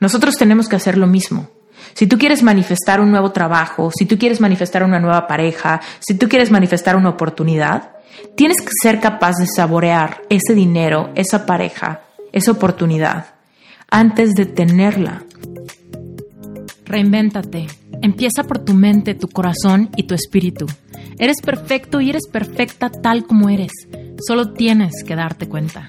Nosotros tenemos que hacer lo mismo. Si tú quieres manifestar un nuevo trabajo, si tú quieres manifestar una nueva pareja, si tú quieres manifestar una oportunidad, tienes que ser capaz de saborear ese dinero, esa pareja, esa oportunidad, antes de tenerla. Reinvéntate. Empieza por tu mente, tu corazón y tu espíritu. Eres perfecto y eres perfecta tal como eres. Solo tienes que darte cuenta.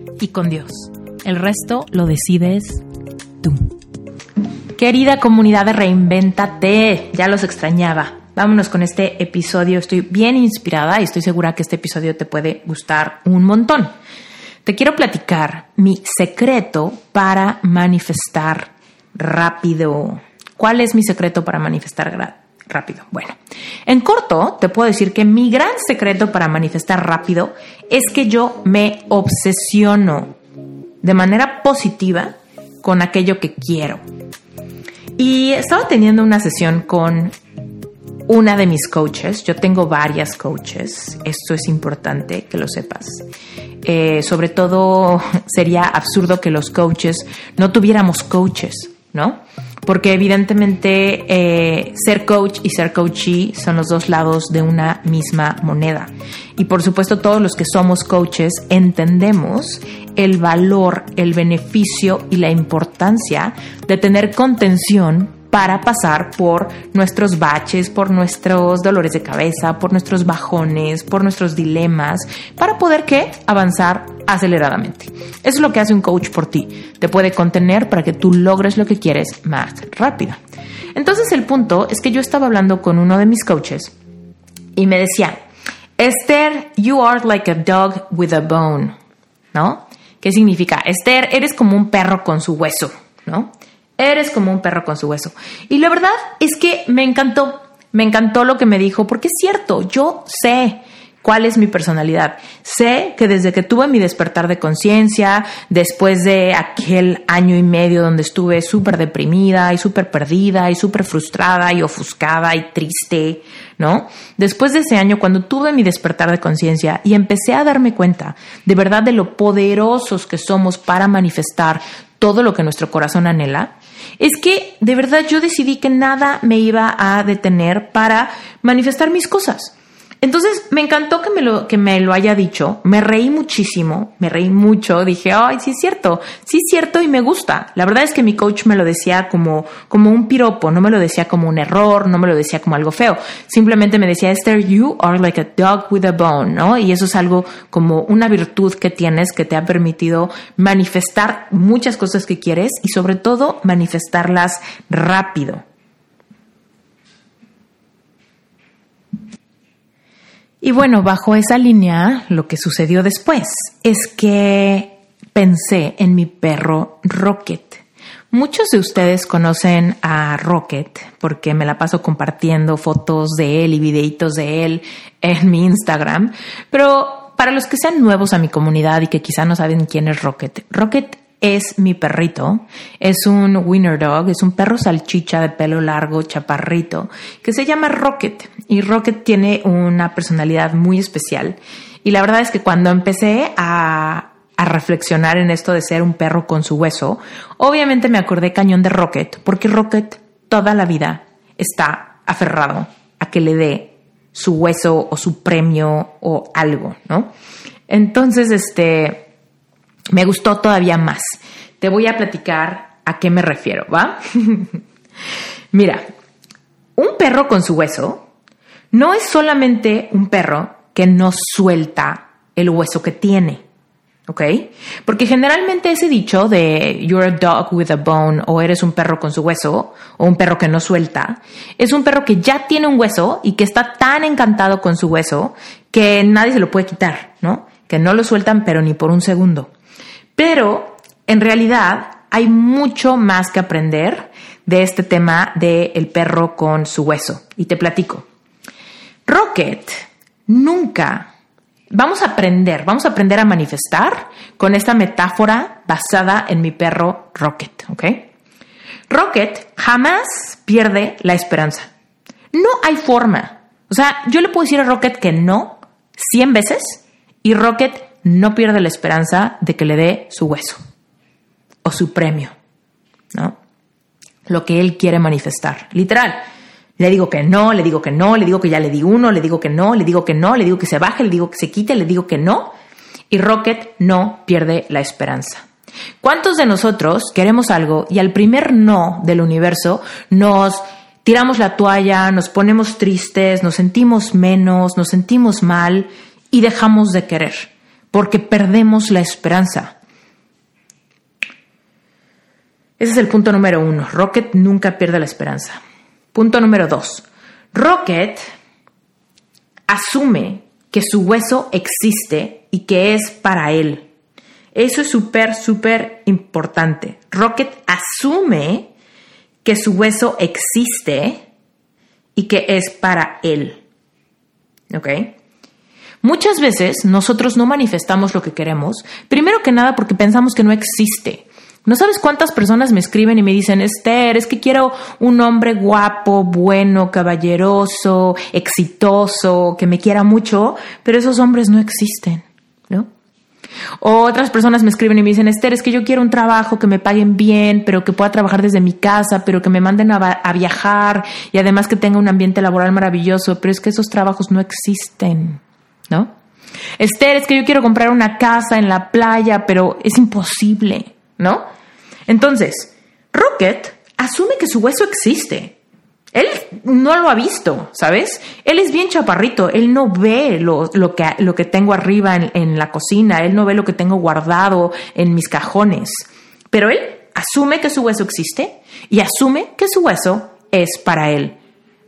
y con Dios. El resto lo decides tú. Querida comunidad de Reinvéntate, ya los extrañaba. Vámonos con este episodio. Estoy bien inspirada y estoy segura que este episodio te puede gustar un montón. Te quiero platicar mi secreto para manifestar rápido. ¿Cuál es mi secreto para manifestar rápido? Bueno, en corto te puedo decir que mi gran secreto para manifestar rápido es que yo me obsesiono de manera positiva con aquello que quiero. Y estaba teniendo una sesión con una de mis coaches. Yo tengo varias coaches. Esto es importante que lo sepas. Eh, sobre todo sería absurdo que los coaches no tuviéramos coaches, ¿no? Porque evidentemente eh, ser coach y ser coachee son los dos lados de una misma moneda. Y por supuesto todos los que somos coaches entendemos el valor, el beneficio y la importancia de tener contención para pasar por nuestros baches, por nuestros dolores de cabeza, por nuestros bajones, por nuestros dilemas, para poder ¿qué? avanzar aceleradamente. Eso es lo que hace un coach por ti. Te puede contener para que tú logres lo que quieres más rápido. Entonces el punto es que yo estaba hablando con uno de mis coaches y me decía, Esther, you are like a dog with a bone, ¿no? ¿Qué significa? Esther, eres como un perro con su hueso, ¿no? Eres como un perro con su hueso. Y la verdad es que me encantó, me encantó lo que me dijo, porque es cierto, yo sé cuál es mi personalidad. Sé que desde que tuve mi despertar de conciencia, después de aquel año y medio donde estuve súper deprimida y súper perdida y súper frustrada y ofuscada y triste, ¿no? Después de ese año, cuando tuve mi despertar de conciencia y empecé a darme cuenta de verdad de lo poderosos que somos para manifestar todo lo que nuestro corazón anhela, es que de verdad yo decidí que nada me iba a detener para manifestar mis cosas. Entonces me encantó que me, lo, que me lo haya dicho, me reí muchísimo, me reí mucho, dije, ay, sí es cierto, sí es cierto y me gusta. La verdad es que mi coach me lo decía como, como un piropo, no me lo decía como un error, no me lo decía como algo feo, simplemente me decía, Esther, you are like a dog with a bone, ¿no? Y eso es algo como una virtud que tienes que te ha permitido manifestar muchas cosas que quieres y sobre todo manifestarlas rápido. Y bueno, bajo esa línea, lo que sucedió después es que pensé en mi perro Rocket. Muchos de ustedes conocen a Rocket porque me la paso compartiendo fotos de él y videitos de él en mi Instagram, pero para los que sean nuevos a mi comunidad y que quizá no saben quién es Rocket, Rocket es mi perrito. Es un winner dog, es un perro salchicha de pelo largo, chaparrito, que se llama Rocket. Y Rocket tiene una personalidad muy especial. Y la verdad es que cuando empecé a, a reflexionar en esto de ser un perro con su hueso, obviamente me acordé cañón de Rocket, porque Rocket toda la vida está aferrado a que le dé su hueso o su premio o algo, ¿no? Entonces, este, me gustó todavía más. Te voy a platicar a qué me refiero, ¿va? Mira, un perro con su hueso no es solamente un perro que no suelta el hueso que tiene. ¿Ok? Porque generalmente ese dicho de you're a dog with a bone o eres un perro con su hueso o un perro que no suelta, es un perro que ya tiene un hueso y que está tan encantado con su hueso que nadie se lo puede quitar, ¿no? Que no lo sueltan pero ni por un segundo. Pero en realidad hay mucho más que aprender de este tema del el perro con su hueso. Y te platico. Rocket nunca, vamos a aprender, vamos a aprender a manifestar con esta metáfora basada en mi perro Rocket, ¿ok? Rocket jamás pierde la esperanza. No hay forma. O sea, yo le puedo decir a Rocket que no 100 veces y Rocket no pierde la esperanza de que le dé su hueso o su premio, ¿no? Lo que él quiere manifestar, literal. Le digo que no, le digo que no, le digo que ya le di uno, le digo que no, le digo que no, le digo que se baje, le digo que se quite, le digo que no. Y Rocket no pierde la esperanza. ¿Cuántos de nosotros queremos algo y al primer no del universo nos tiramos la toalla, nos ponemos tristes, nos sentimos menos, nos sentimos mal y dejamos de querer? Porque perdemos la esperanza. Ese es el punto número uno. Rocket nunca pierde la esperanza. Punto número dos. Rocket asume que su hueso existe y que es para él. Eso es súper, súper importante. Rocket asume que su hueso existe y que es para él. ¿Ok? Muchas veces nosotros no manifestamos lo que queremos, primero que nada porque pensamos que no existe. No sabes cuántas personas me escriben y me dicen, Esther, es que quiero un hombre guapo, bueno, caballeroso, exitoso, que me quiera mucho, pero esos hombres no existen, ¿no? O otras personas me escriben y me dicen, Esther, es que yo quiero un trabajo que me paguen bien, pero que pueda trabajar desde mi casa, pero que me manden a, a viajar y además que tenga un ambiente laboral maravilloso, pero es que esos trabajos no existen, ¿no? Esther, es que yo quiero comprar una casa en la playa, pero es imposible. ¿no? Entonces, Rocket asume que su hueso existe. Él no lo ha visto, ¿sabes? Él es bien chaparrito, él no ve lo, que, lo que, tengo arriba en, en, la cocina, él no ve lo que tengo guardado en mis cajones, pero él asume que su hueso existe y asume que su hueso es para él.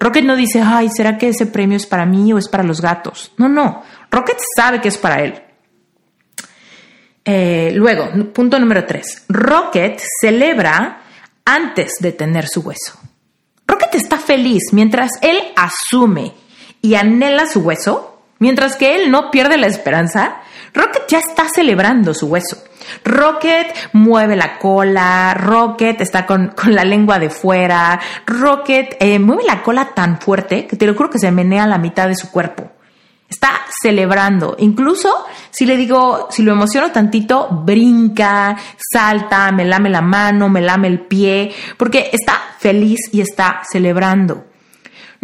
Rocket no dice, ay, ¿será que ese premio es para mí o es para los gatos? No, no, Rocket sabe que es para él. Eh, luego, punto número tres. Rocket celebra antes de tener su hueso. Rocket está feliz mientras él asume y anhela su hueso, mientras que él no pierde la esperanza. Rocket ya está celebrando su hueso. Rocket mueve la cola, Rocket está con, la lengua de fuera, Rocket eh, mueve la cola tan fuerte que te lo juro que se menea la mitad de su cuerpo. Está celebrando. Incluso si le digo, si lo emociono tantito, brinca, salta, me lame la mano, me lame el pie, porque está feliz y está celebrando.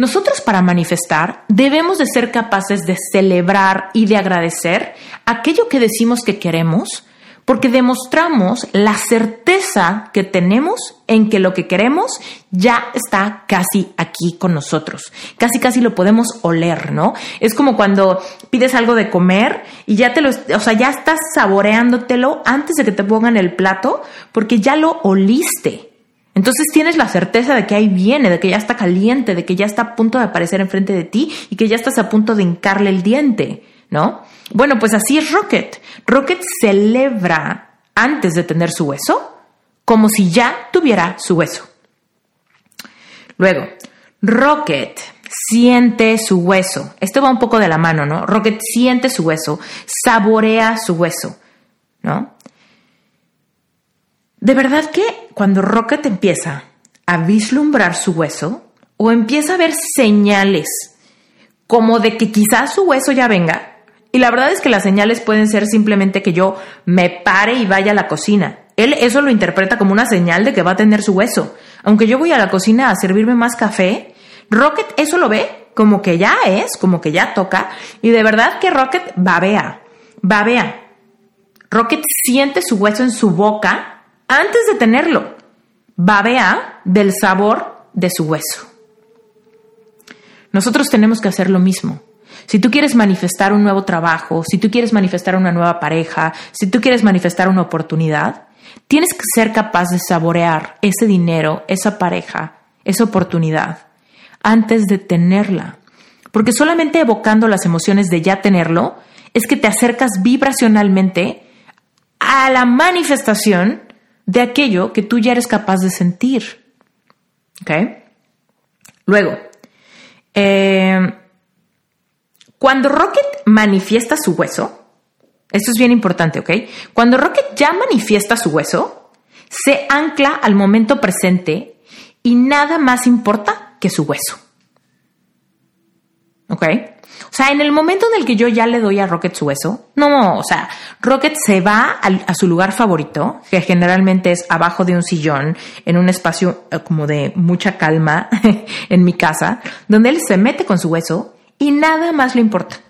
Nosotros para manifestar debemos de ser capaces de celebrar y de agradecer aquello que decimos que queremos, porque demostramos la certeza que tenemos en que lo que queremos ya está casi aquí con nosotros. Casi, casi lo podemos oler, ¿no? Es como cuando pides algo de comer y ya te lo, o sea, ya estás saboreándotelo antes de que te pongan el plato porque ya lo oliste. Entonces tienes la certeza de que ahí viene, de que ya está caliente, de que ya está a punto de aparecer enfrente de ti y que ya estás a punto de hincarle el diente, ¿no? Bueno, pues así es Rocket. Rocket celebra antes de tener su hueso como si ya tuviera su hueso. Luego, Rocket siente su hueso. Esto va un poco de la mano, ¿no? Rocket siente su hueso, saborea su hueso, ¿no? De verdad que cuando Rocket empieza a vislumbrar su hueso o empieza a ver señales como de que quizás su hueso ya venga, y la verdad es que las señales pueden ser simplemente que yo me pare y vaya a la cocina. Él eso lo interpreta como una señal de que va a tener su hueso. Aunque yo voy a la cocina a servirme más café, Rocket eso lo ve como que ya es, como que ya toca. Y de verdad que Rocket babea, babea. Rocket siente su hueso en su boca antes de tenerlo. Babea del sabor de su hueso. Nosotros tenemos que hacer lo mismo. Si tú quieres manifestar un nuevo trabajo, si tú quieres manifestar una nueva pareja, si tú quieres manifestar una oportunidad, tienes que ser capaz de saborear ese dinero, esa pareja, esa oportunidad, antes de tenerla. Porque solamente evocando las emociones de ya tenerlo, es que te acercas vibracionalmente a la manifestación de aquello que tú ya eres capaz de sentir. ¿Ok? Luego, eh, cuando Rocket manifiesta su hueso, esto es bien importante, ¿ok? Cuando Rocket ya manifiesta su hueso, se ancla al momento presente y nada más importa que su hueso. ¿Ok? O sea, en el momento en el que yo ya le doy a Rocket su hueso, no, o sea, Rocket se va a, su lugar favorito, que generalmente es abajo de un sillón, en un espacio eh, como de mucha calma en mi casa, donde él se mete con su hueso y nada más le importa.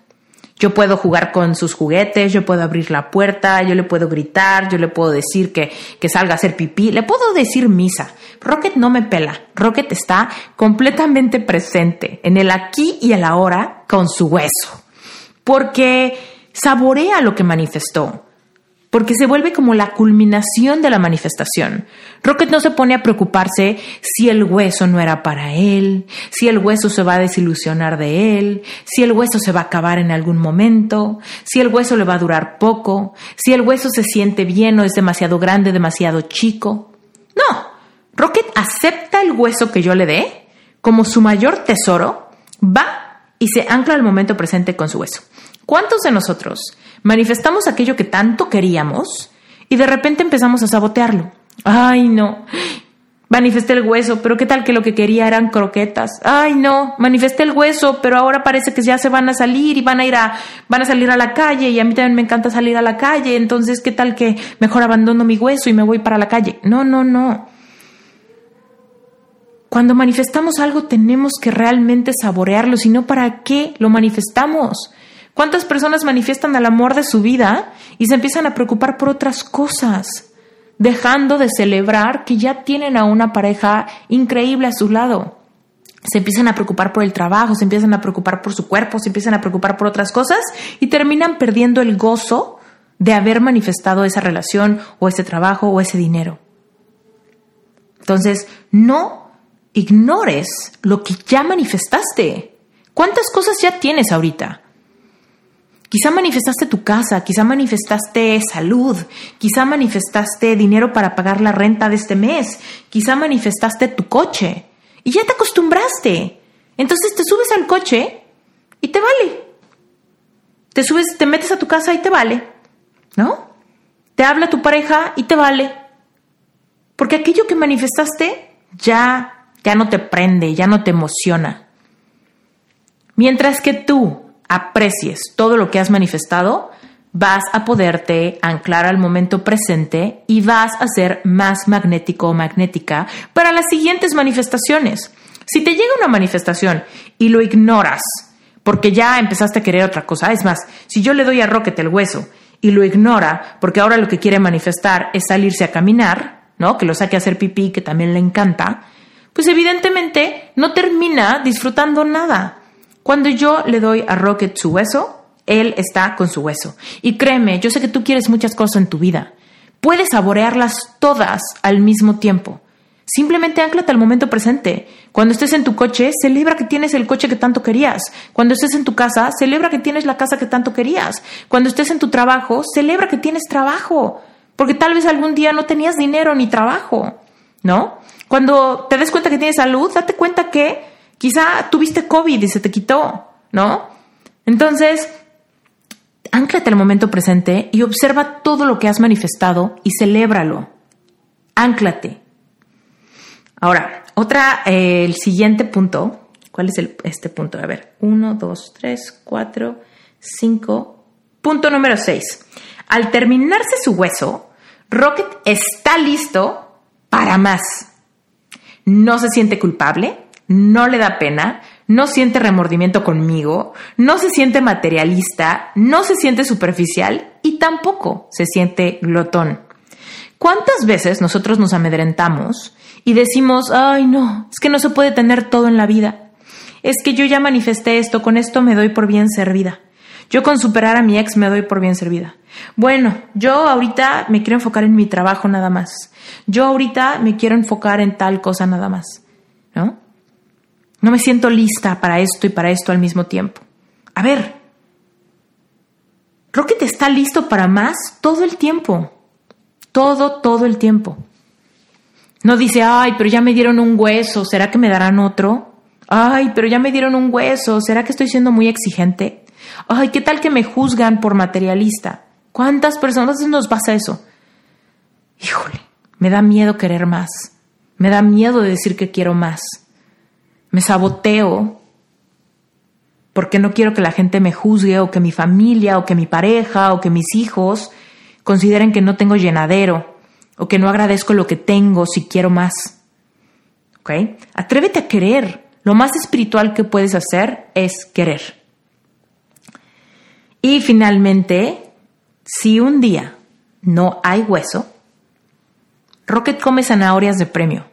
Yo puedo jugar con sus juguetes, yo puedo abrir la puerta, yo le puedo gritar, yo le puedo decir que, que salga a hacer pipí, le puedo decir misa. Rocket no me pela. Rocket está completamente presente en el aquí y el ahora con su hueso. Porque saborea lo que manifestó porque se vuelve como la culminación de la manifestación. Rocket no se pone a preocuparse si el hueso no era para él, si el hueso se va a desilusionar de él, si el hueso se va a acabar en algún momento, si el hueso le va a durar poco, si el hueso se siente bien o es demasiado grande, demasiado chico. No, Rocket acepta el hueso que yo le dé como su mayor tesoro, va y se ancla al momento presente con su hueso. ¿Cuántos de nosotros manifestamos aquello que tanto queríamos y de repente empezamos a sabotearlo? Ay, no. Manifesté el hueso, pero qué tal que lo que quería eran croquetas. Ay, no, manifesté el hueso, pero ahora parece que ya se van a salir y van a ir a van a salir a la calle y a mí también me encanta salir a la calle, entonces qué tal que mejor abandono mi hueso y me voy para la calle. No, no, no. Cuando manifestamos algo tenemos que realmente saborearlo, si no, ¿para qué lo manifestamos? ¿Cuántas personas manifiestan el amor de su vida y se empiezan a preocupar por otras cosas, dejando de celebrar que ya tienen a una pareja increíble a su lado? Se empiezan a preocupar por el trabajo, se empiezan a preocupar por su cuerpo, se empiezan a preocupar por otras cosas y terminan perdiendo el gozo de haber manifestado esa relación o ese trabajo o ese dinero. Entonces, no ignores lo que ya manifestaste. ¿Cuántas cosas ya tienes ahorita? Quizá manifestaste tu casa, quizá manifestaste salud, quizá manifestaste dinero para pagar la renta de este mes, quizá manifestaste tu coche y ya te acostumbraste. Entonces te subes al coche y te vale. Te subes, te metes a tu casa y te vale. ¿No? Te habla tu pareja y te vale. Porque aquello que manifestaste ya ya no te prende, ya no te emociona. Mientras que tú aprecies todo lo que has manifestado, vas a poderte anclar al momento presente y vas a ser más magnético o magnética para las siguientes manifestaciones. Si te llega una manifestación y lo ignoras porque ya empezaste a querer otra cosa, es más, si yo le doy a Rocket el hueso y lo ignora porque ahora lo que quiere manifestar es salirse a caminar, ¿no? Que lo saque a hacer pipí, que también le encanta, pues evidentemente no termina disfrutando nada. Cuando yo le doy a Rocket su hueso, él está con su hueso. Y créeme, yo sé que tú quieres muchas cosas en tu vida. Puedes saborearlas todas al mismo tiempo. Simplemente anclate al momento presente. Cuando estés en tu coche, celebra que tienes el coche que tanto querías. Cuando estés en tu casa, celebra que tienes la casa que tanto querías. Cuando estés en tu trabajo, celebra que tienes trabajo. Porque tal vez algún día no tenías dinero ni trabajo. ¿No? Cuando te des cuenta que tienes salud, date cuenta que Quizá tuviste COVID y se te quitó, ¿no? Entonces, anclate al momento presente y observa todo lo que has manifestado y celébralo. Ánclate. Ahora, otra, eh, el siguiente punto. ¿Cuál es este punto? A ver, uno, dos, tres, cuatro, cinco. Punto número seis. Al terminarse su hueso, Rocket está listo para más. No se siente culpable, no le da pena, no siente remordimiento conmigo, no se siente materialista, no se siente superficial y tampoco se siente glotón. ¿Cuántas veces nosotros nos amedrentamos y decimos, ay no, es que no se puede tener todo en la vida? Es que yo ya manifesté esto, con esto me doy por bien servida. Yo con superar a mi ex me doy por bien servida. Bueno, yo ahorita me quiero enfocar en mi trabajo nada más. Yo ahorita me quiero enfocar en tal cosa nada más. ¿No? Me siento lista para esto y para esto al mismo tiempo. A ver, Rocket está listo para más todo el tiempo. Todo, todo el tiempo. No dice, ay, pero ya me dieron un hueso, ¿será que me darán otro? Ay, pero ya me dieron un hueso, ¿será que estoy siendo muy exigente? Ay, ¿qué tal que me juzgan por materialista? ¿Cuántas personas nos pasa eso? Híjole, me da miedo querer más. Me da miedo de decir que quiero más. Me saboteo porque no quiero que la gente me juzgue o que mi familia o que mi pareja o que mis hijos consideren que no tengo llenadero o que no agradezco lo que tengo si quiero más. ¿Ok? Atrévete a querer. Lo más espiritual que puedes hacer es querer. Y finalmente, si un día no hay hueso, Rocket come zanahorias de premio.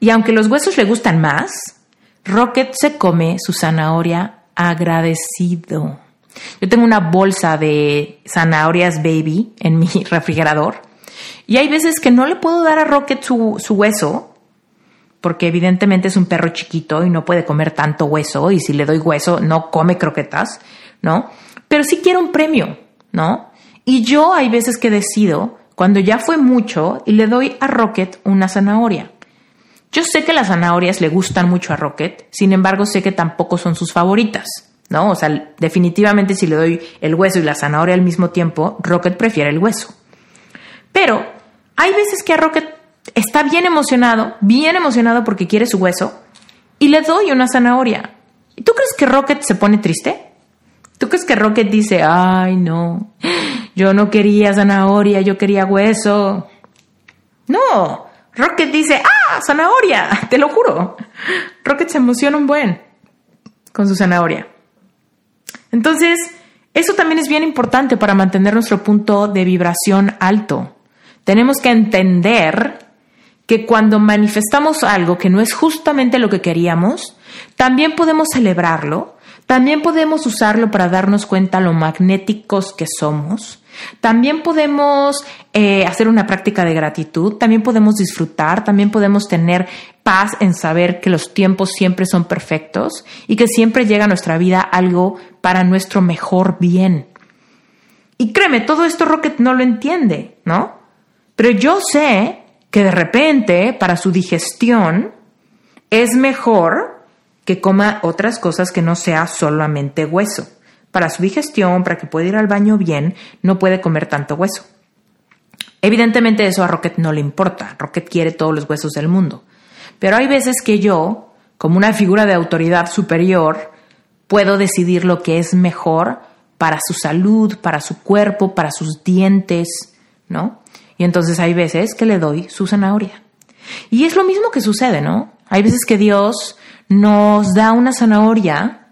Y aunque los huesos le gustan más, Rocket se come su zanahoria agradecido. Yo tengo una bolsa de zanahorias baby en mi refrigerador y hay veces que no le puedo dar a Rocket su, su, hueso porque evidentemente es un perro chiquito y no puede comer tanto hueso y si le doy hueso no come croquetas, ¿no? Pero sí quiero un premio, ¿no? Y yo hay veces que decido, cuando ya fue mucho, y le doy a Rocket una zanahoria. Yo sé que las zanahorias le gustan mucho a Rocket, sin embargo sé que tampoco son sus favoritas, ¿no? O sea, definitivamente si le doy el hueso y la zanahoria al mismo tiempo, Rocket prefiere el hueso. Pero hay veces que a Rocket está bien emocionado, bien emocionado porque quiere su hueso, y le doy una zanahoria. ¿Y tú crees que Rocket se pone triste? ¿Tú crees que Rocket dice, ay, no, yo no quería zanahoria, yo quería hueso? No, Rocket dice, ah, zanahoria, te lo juro. Rocket se emociona un buen con su zanahoria. Entonces, eso también es bien importante para mantener nuestro punto de vibración alto. Tenemos que entender que cuando manifestamos algo que no es justamente lo que queríamos, también podemos celebrarlo también podemos usarlo para darnos cuenta lo magnéticos que somos. También podemos eh, hacer una práctica de gratitud, también podemos disfrutar, también podemos tener paz en saber que los tiempos siempre son perfectos y que siempre llega a nuestra vida algo para nuestro mejor bien. Y créeme, todo esto Rocket no lo entiende, ¿no? Pero yo sé que de repente para su digestión es mejor que coma otras cosas que no sea solamente hueso. Para su digestión, para que pueda ir al baño bien, no puede comer tanto hueso. Evidentemente eso a Rocket no le importa. Rocket quiere todos los huesos del mundo. Pero hay veces que yo, como una figura de autoridad superior, puedo decidir lo que es mejor para su salud, para su cuerpo, para sus dientes, ¿no? Y entonces hay veces que le doy su zanahoria. Y es lo mismo que sucede, ¿no? Hay veces que Dios nos da una zanahoria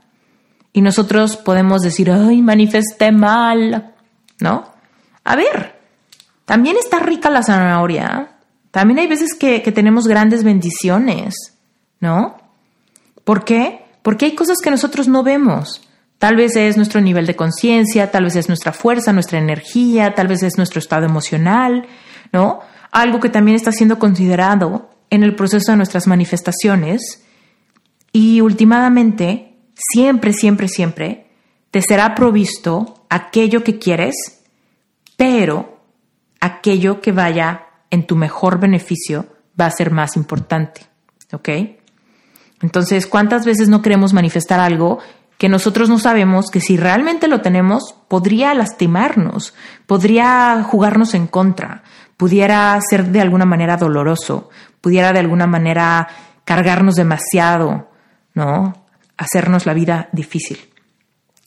y nosotros podemos decir, ay, manifesté mal, ¿no? A ver, también está rica la zanahoria. También hay veces que, que tenemos grandes bendiciones, ¿no? ¿Por qué? Porque hay cosas que nosotros no vemos. Tal vez es nuestro nivel de conciencia, tal vez es nuestra fuerza, nuestra energía, tal vez es nuestro estado emocional, ¿no? Algo que también está siendo considerado en el proceso de nuestras manifestaciones y últimamente, siempre, siempre, siempre, te será provisto aquello que quieres, pero aquello que vaya en tu mejor beneficio va a ser más importante. ¿Ok? Entonces, ¿cuántas veces no queremos manifestar algo que nosotros no sabemos que si realmente lo tenemos, podría lastimarnos, podría jugarnos en contra, pudiera ser de alguna manera doloroso, pudiera de alguna manera cargarnos demasiado, ¿no? Hacernos la vida difícil.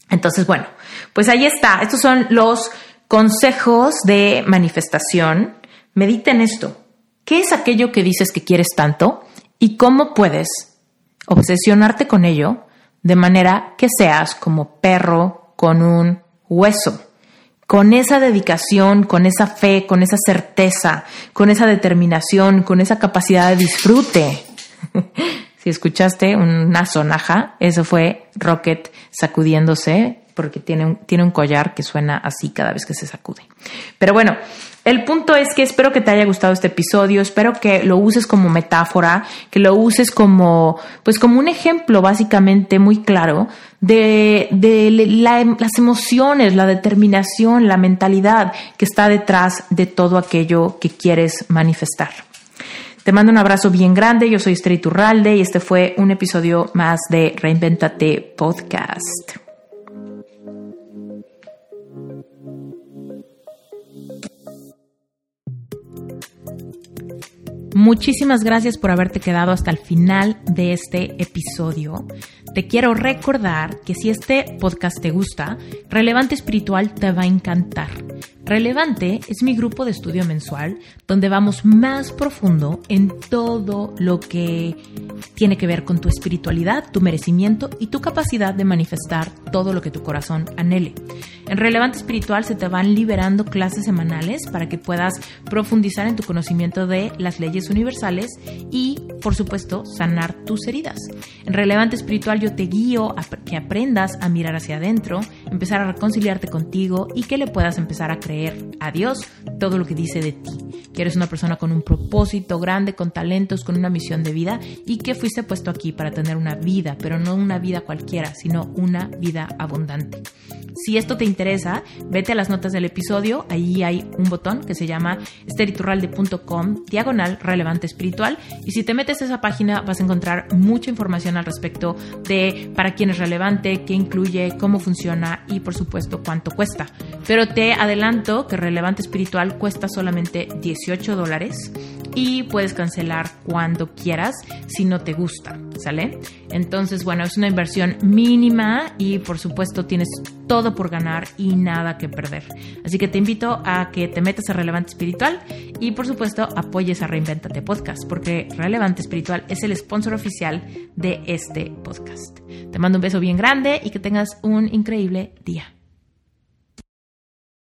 Entonces, bueno, pues ahí está. Estos son los consejos de manifestación. Mediten esto. ¿Qué es aquello que dices que quieres tanto? ¿Y cómo puedes obsesionarte con ello de manera que seas como perro con un hueso? Con esa dedicación, con esa fe, con esa certeza, con esa determinación, con esa capacidad de disfrute. Si escuchaste una sonaja, eso fue Rocket sacudiéndose porque tiene un, tiene un collar que suena así cada vez que se sacude. Pero bueno, el punto es que espero que te haya gustado este episodio, espero que lo uses como metáfora, que lo uses como, pues como un ejemplo básicamente muy claro de, de las emociones, la determinación, la mentalidad que está detrás de todo aquello que quieres manifestar. Te mando un abrazo bien grande. Yo soy Esther Iturralde y este fue un episodio más de Reinventate Podcast. Muchísimas gracias por haberte quedado hasta el final de este episodio. Te quiero recordar que si este podcast te gusta, Relevante Espiritual te va a encantar. Relevante es mi grupo de estudio mensual donde vamos más profundo en todo lo que tiene que ver con tu espiritualidad, tu merecimiento y tu capacidad de manifestar todo lo que tu corazón anhele. En Relevante Espiritual se te van liberando clases semanales para que puedas profundizar en tu conocimiento de las leyes universales y, por supuesto, sanar tus heridas. En Relevante Espiritual yo te guío a que aprendas a mirar hacia adentro, empezar a reconciliarte contigo y que le puedas empezar a creer a Dios todo lo que dice de ti. Que eres una persona con un propósito grande, con talentos, con una misión de vida y que fuiste puesto aquí para tener una vida, pero no una vida cualquiera, sino una vida abundante. Si esto te interesa, vete a las notas del episodio, ahí hay un botón que se llama esteriturralde.com diagonal relevante espiritual y si te metes a esa página vas a encontrar mucha información al respecto de para quién es relevante, qué incluye, cómo funciona y por supuesto cuánto cuesta. Pero te adelanto que relevante espiritual cuesta solamente 18 dólares y puedes cancelar cuando quieras si no te gusta, ¿sale? Entonces, bueno, es una inversión mínima y por supuesto tienes todo por ganar y nada que perder. Así que te invito a que te metas a Relevante Espiritual y por supuesto apoyes a Reinventate Podcast porque Relevante Espiritual es el sponsor oficial de este podcast. Te mando un beso bien grande y que tengas un increíble día.